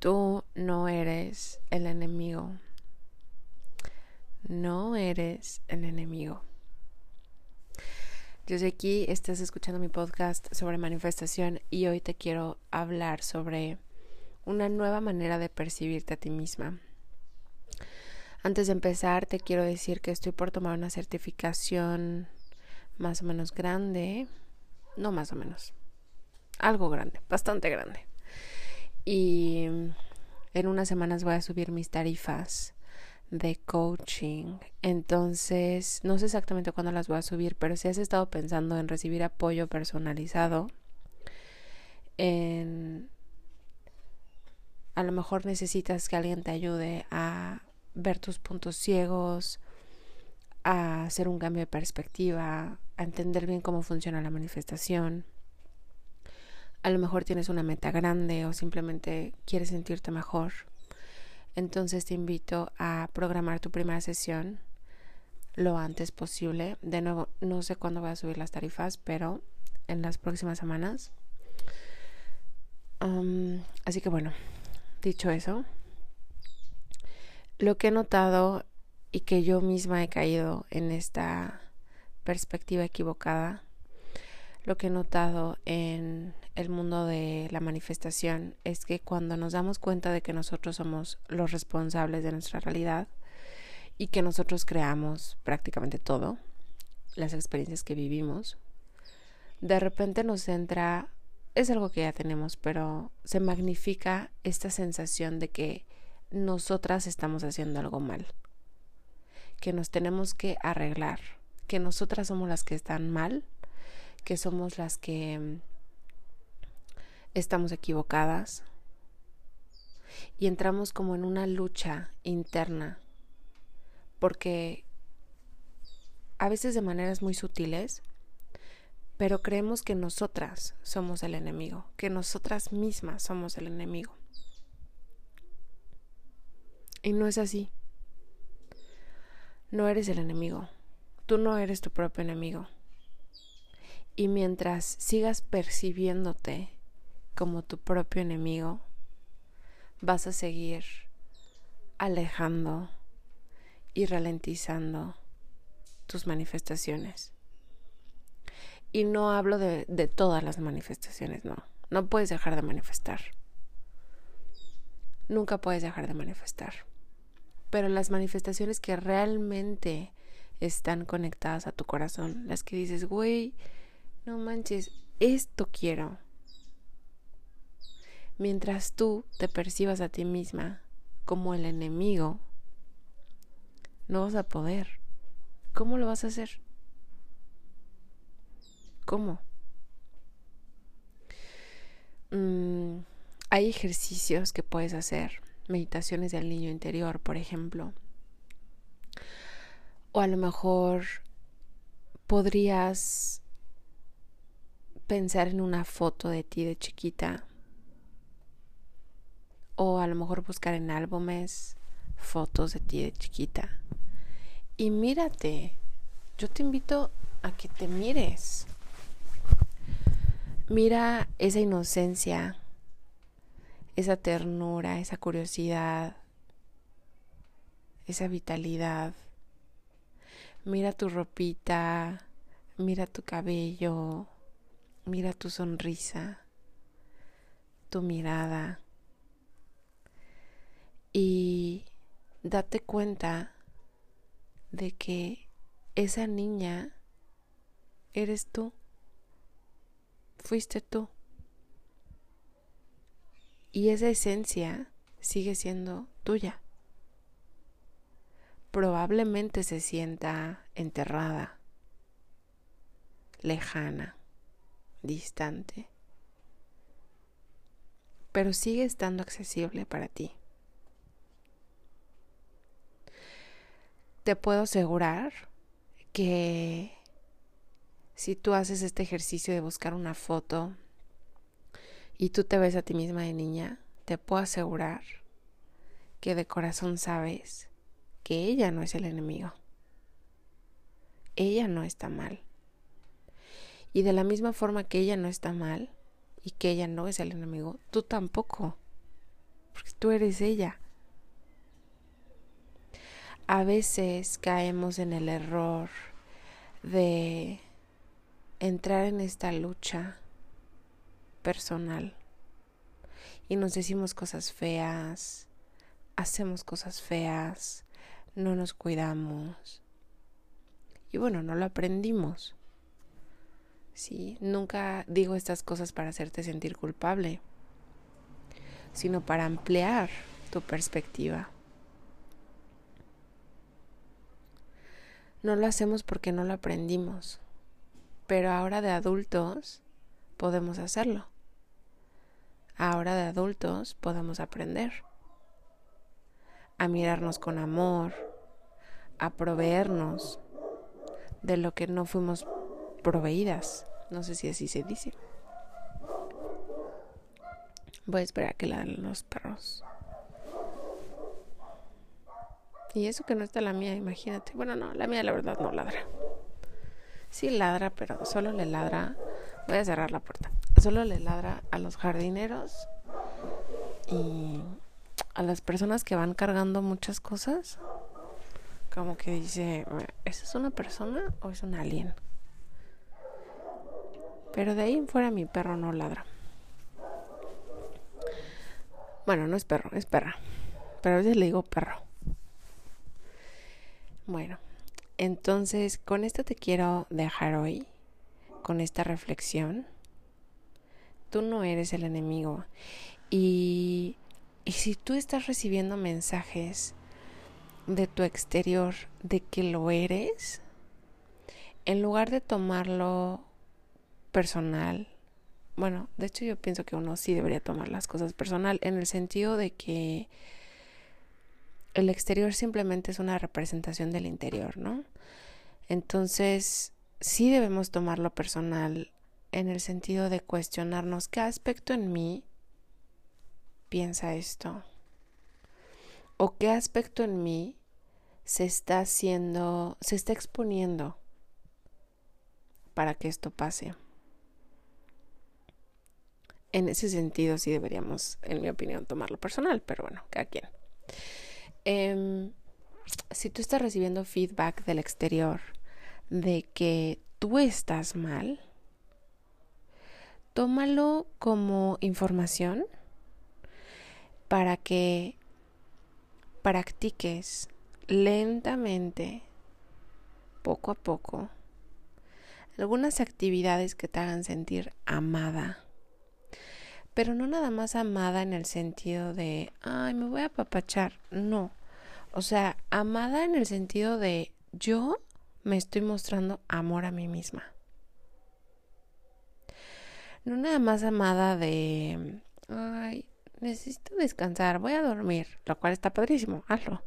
Tú no eres el enemigo. No eres el enemigo. Yo sé aquí estás escuchando mi podcast sobre manifestación y hoy te quiero hablar sobre una nueva manera de percibirte a ti misma. Antes de empezar, te quiero decir que estoy por tomar una certificación más o menos grande, no más o menos, algo grande, bastante grande y en unas semanas voy a subir mis tarifas de coaching. Entonces, no sé exactamente cuándo las voy a subir, pero si has estado pensando en recibir apoyo personalizado, en a lo mejor necesitas que alguien te ayude a ver tus puntos ciegos, a hacer un cambio de perspectiva, a entender bien cómo funciona la manifestación a lo mejor tienes una meta grande o simplemente quieres sentirte mejor. Entonces te invito a programar tu primera sesión lo antes posible. De nuevo, no sé cuándo voy a subir las tarifas, pero en las próximas semanas. así que bueno, dicho eso, lo que he notado y que yo misma he caído en esta perspectiva equivocada, lo que he notado en el mundo de la manifestación es que cuando nos damos cuenta de que nosotros somos los responsables de nuestra realidad y que nosotros creamos prácticamente todo, las experiencias que vivimos, de repente nos entra, es algo que ya tenemos, pero se magnifica esta sensación de que nosotras estamos haciendo algo mal, que nos tenemos que arreglar, que nosotras somos las que están mal, que somos las que estamos equivocadas y entramos como en una lucha interna porque a veces de maneras muy sutiles, pero creemos que nosotras somos el enemigo, que nosotras mismas somos el enemigo. Y no es así. No eres el enemigo. Tú no eres tu propio enemigo. Y mientras sigas percibiéndote como tu propio enemigo, vas a seguir alejando y ralentizando tus manifestaciones. Y no hablo de, de, todas las manifestaciones, no. No puedes dejar de manifestar. Nunca puedes dejar de manifestar. Pero las manifestaciones que realmente están conectadas a tu corazón, las que dices, güey, no manches, esto quiero Mientras tú te percibas a ti misma como el enemigo, no vas a poder. ¿Cómo lo vas a hacer? ¿Cómo? Mm, hay ejercicios que puedes hacer, meditaciones del niño interior, por ejemplo. O a lo mejor podrías pensar en una foto de ti de chiquita. O a lo mejor buscar en álbumes fotos de ti de chiquita. Y mírate. Yo te invito a que te mires. Mira esa inocencia, esa ternura, esa curiosidad, esa vitalidad. Mira tu ropita, mira tu cabello, mira tu sonrisa, tu mirada. Y date cuenta de que esa niña eres tú fuiste tú. Y esa esencia sigue siendo tuya. Probablemente se sienta enterrada, lejana, distante, pero sigue estando accesible para ti. Te puedo asegurar que si tú haces este ejercicio de buscar una foto y tú te ves a ti misma de niña, te puedo asegurar que de corazón sabes que ella no es el enemigo. Ella no está mal. Y de la misma forma que ella no está mal y que ella no es el enemigo, tú tampoco. Porque tú eres ella. A veces caemos en el error de entrar en esta lucha personal y nos decimos cosas feas, hacemos cosas feas, no nos cuidamos. Y bueno, no lo aprendimos. Sí, nunca digo estas cosas para hacerte sentir culpable, sino para ampliar tu perspectiva. No lo hacemos porque no lo aprendimos pero ahora de adultos podemos hacerlo. Ahora de adultos podemos aprender a mirarnos con amor, a proveernos de lo que no fuimos proveídas. No sé si así se dice. Voy a esperar a que ladren los perros. Y eso que no está la mía, imagínate. Bueno, no, la mía la verdad no ladra. Sí ladra, pero solo le ladra. Voy a cerrar la puerta. Solo le ladra a los jardineros y a las personas que van cargando muchas cosas. Como que dice, ¿esa es una persona o es un alien? Pero de ahí en fuera mi perro no ladra. Bueno, no es perro, es perra. Pero a veces le digo perro. Bueno, entonces, con esto te quiero dejar hoy, con esta reflexión. Tú no eres el enemigo. Y, y si tú estás recibiendo mensajes de tu exterior de que lo eres, en lugar de tomarlo personal, bueno, de hecho yo pienso que uno sí debería tomar las cosas personal, en el sentido de que el exterior simplemente es una representación del interior, ¿no? Entonces, sí debemos tomarlo personal en el sentido de cuestionarnos qué aspecto en mí piensa esto o qué aspecto en mí se está haciendo, se está exponiendo para que esto pase. En ese sentido sí deberíamos, en mi opinión, tomarlo personal, pero bueno, cada quien. Em, si tú estás recibiendo feedback del exterior de que tú estás mal, tómalo como información para que practiques lentamente, poco a poco, algunas actividades que te hagan sentir amada pero no nada más amada en el sentido de, ay, me voy a apapachar, no. O sea, amada en el sentido de yo me estoy mostrando amor a mí misma. No nada más amada de, ay, necesito descansar, voy a dormir, lo cual está padrísimo, hazlo.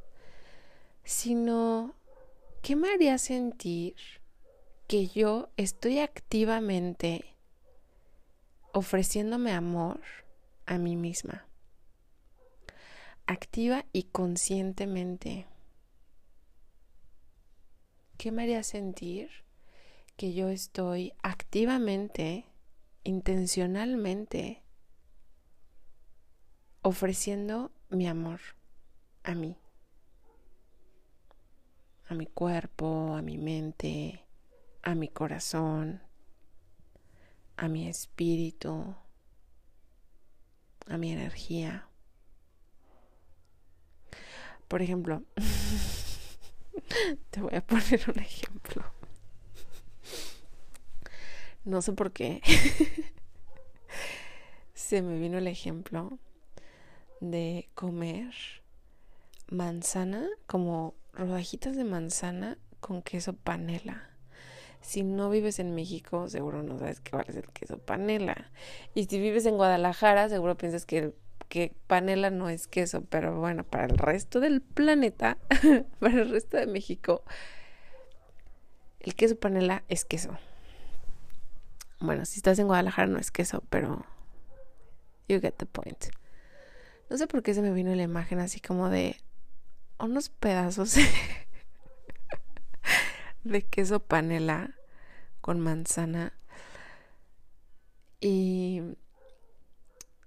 Sino, ¿qué me haría sentir que yo estoy activamente ofreciéndome amor a mí misma? Activa y conscientemente. ¿Qué me haría sentir que yo estoy activamente, intencionalmente, ofreciendo mi amor a mí, a mi cuerpo, a mi mente, a mi corazón, a mi espíritu, a mi energía. Por ejemplo, te voy a poner un ejemplo. No sé por qué. Se me vino el ejemplo de comer manzana, como rodajitas de manzana con queso panela. Si no vives en México, seguro no sabes qué vale el queso panela. Y si vives en Guadalajara, seguro piensas que, que panela no es queso. Pero bueno, para el resto del planeta, para el resto de México, el queso panela es queso. Bueno, si estás en Guadalajara no es queso, pero you get the point. No sé por qué se me vino la imagen así como de unos pedazos de queso panela con manzana. Y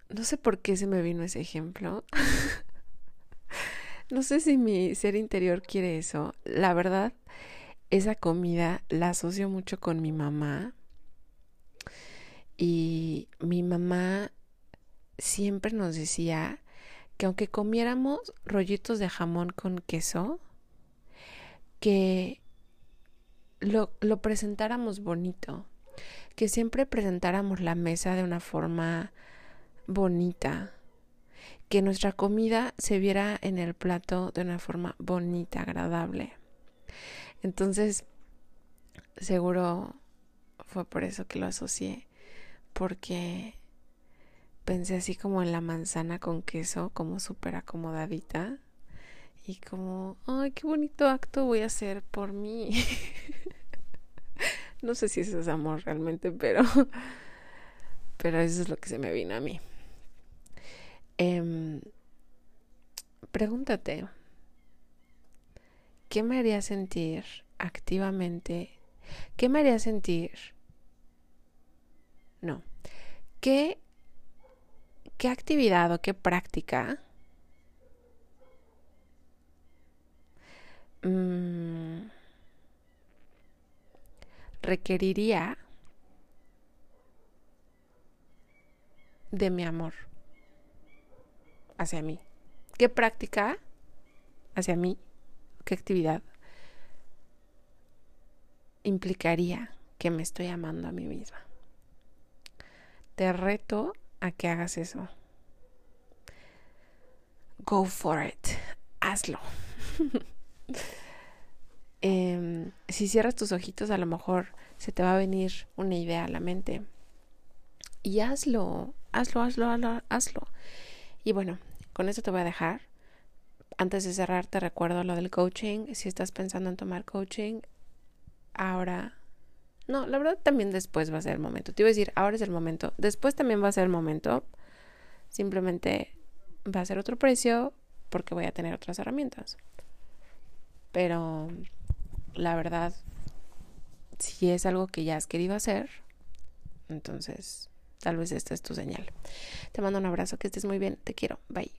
no sé por qué se me vino ese ejemplo. no sé si mi ser interior quiere eso. La verdad, esa comida la asocio mucho con mi mamá. Y mi mamá siempre nos decía que aunque comiéramos rollitos de jamón con queso, que lo, presentáramos bonito, que siempre presentáramos la mesa de una forma bonita, que nuestra comida se viera en el plato de una forma bonita, agradable. Entonces, seguro fue por eso que lo asocié, porque pensé así como en la manzana con queso, como súper acomodadita. Y como, ay, qué bonito acto voy a hacer por mí. no sé si eso es amor realmente, pero, pero eso es lo que se me vino a mí. Em, pregúntate, ¿qué me haría sentir activamente? ¿Qué me haría sentir? No. ¿Qué ¿qué actividad o qué práctica mm, requeriría de mi amor hacia mí? ¿Qué práctica hacia mí? ¿Qué actividad implicaría que me estoy amando a mí misma? Te reto a que hagas eso. Go for it. Hazlo. Em, si cierras tus ojitos, a lo mejor se te va a venir una idea a la mente. Y hazlo, hazlo, hazlo, hazlo, hazlo. Y bueno, con esto te voy a dejar. Antes de cerrar, te recuerdo lo del coaching. Si estás pensando en tomar coaching, ahora no, la verdad también después va a ser el momento. Te iba a decir, ahora es el momento. Después también va a ser el momento. Simplemente va a ser otro precio porque voy a tener otras herramientas. Pero la verdad, si es algo que ya has querido hacer, entonces tal vez esta es tu señal. Te mando un abrazo, que estés muy bien. Te quiero. Bye.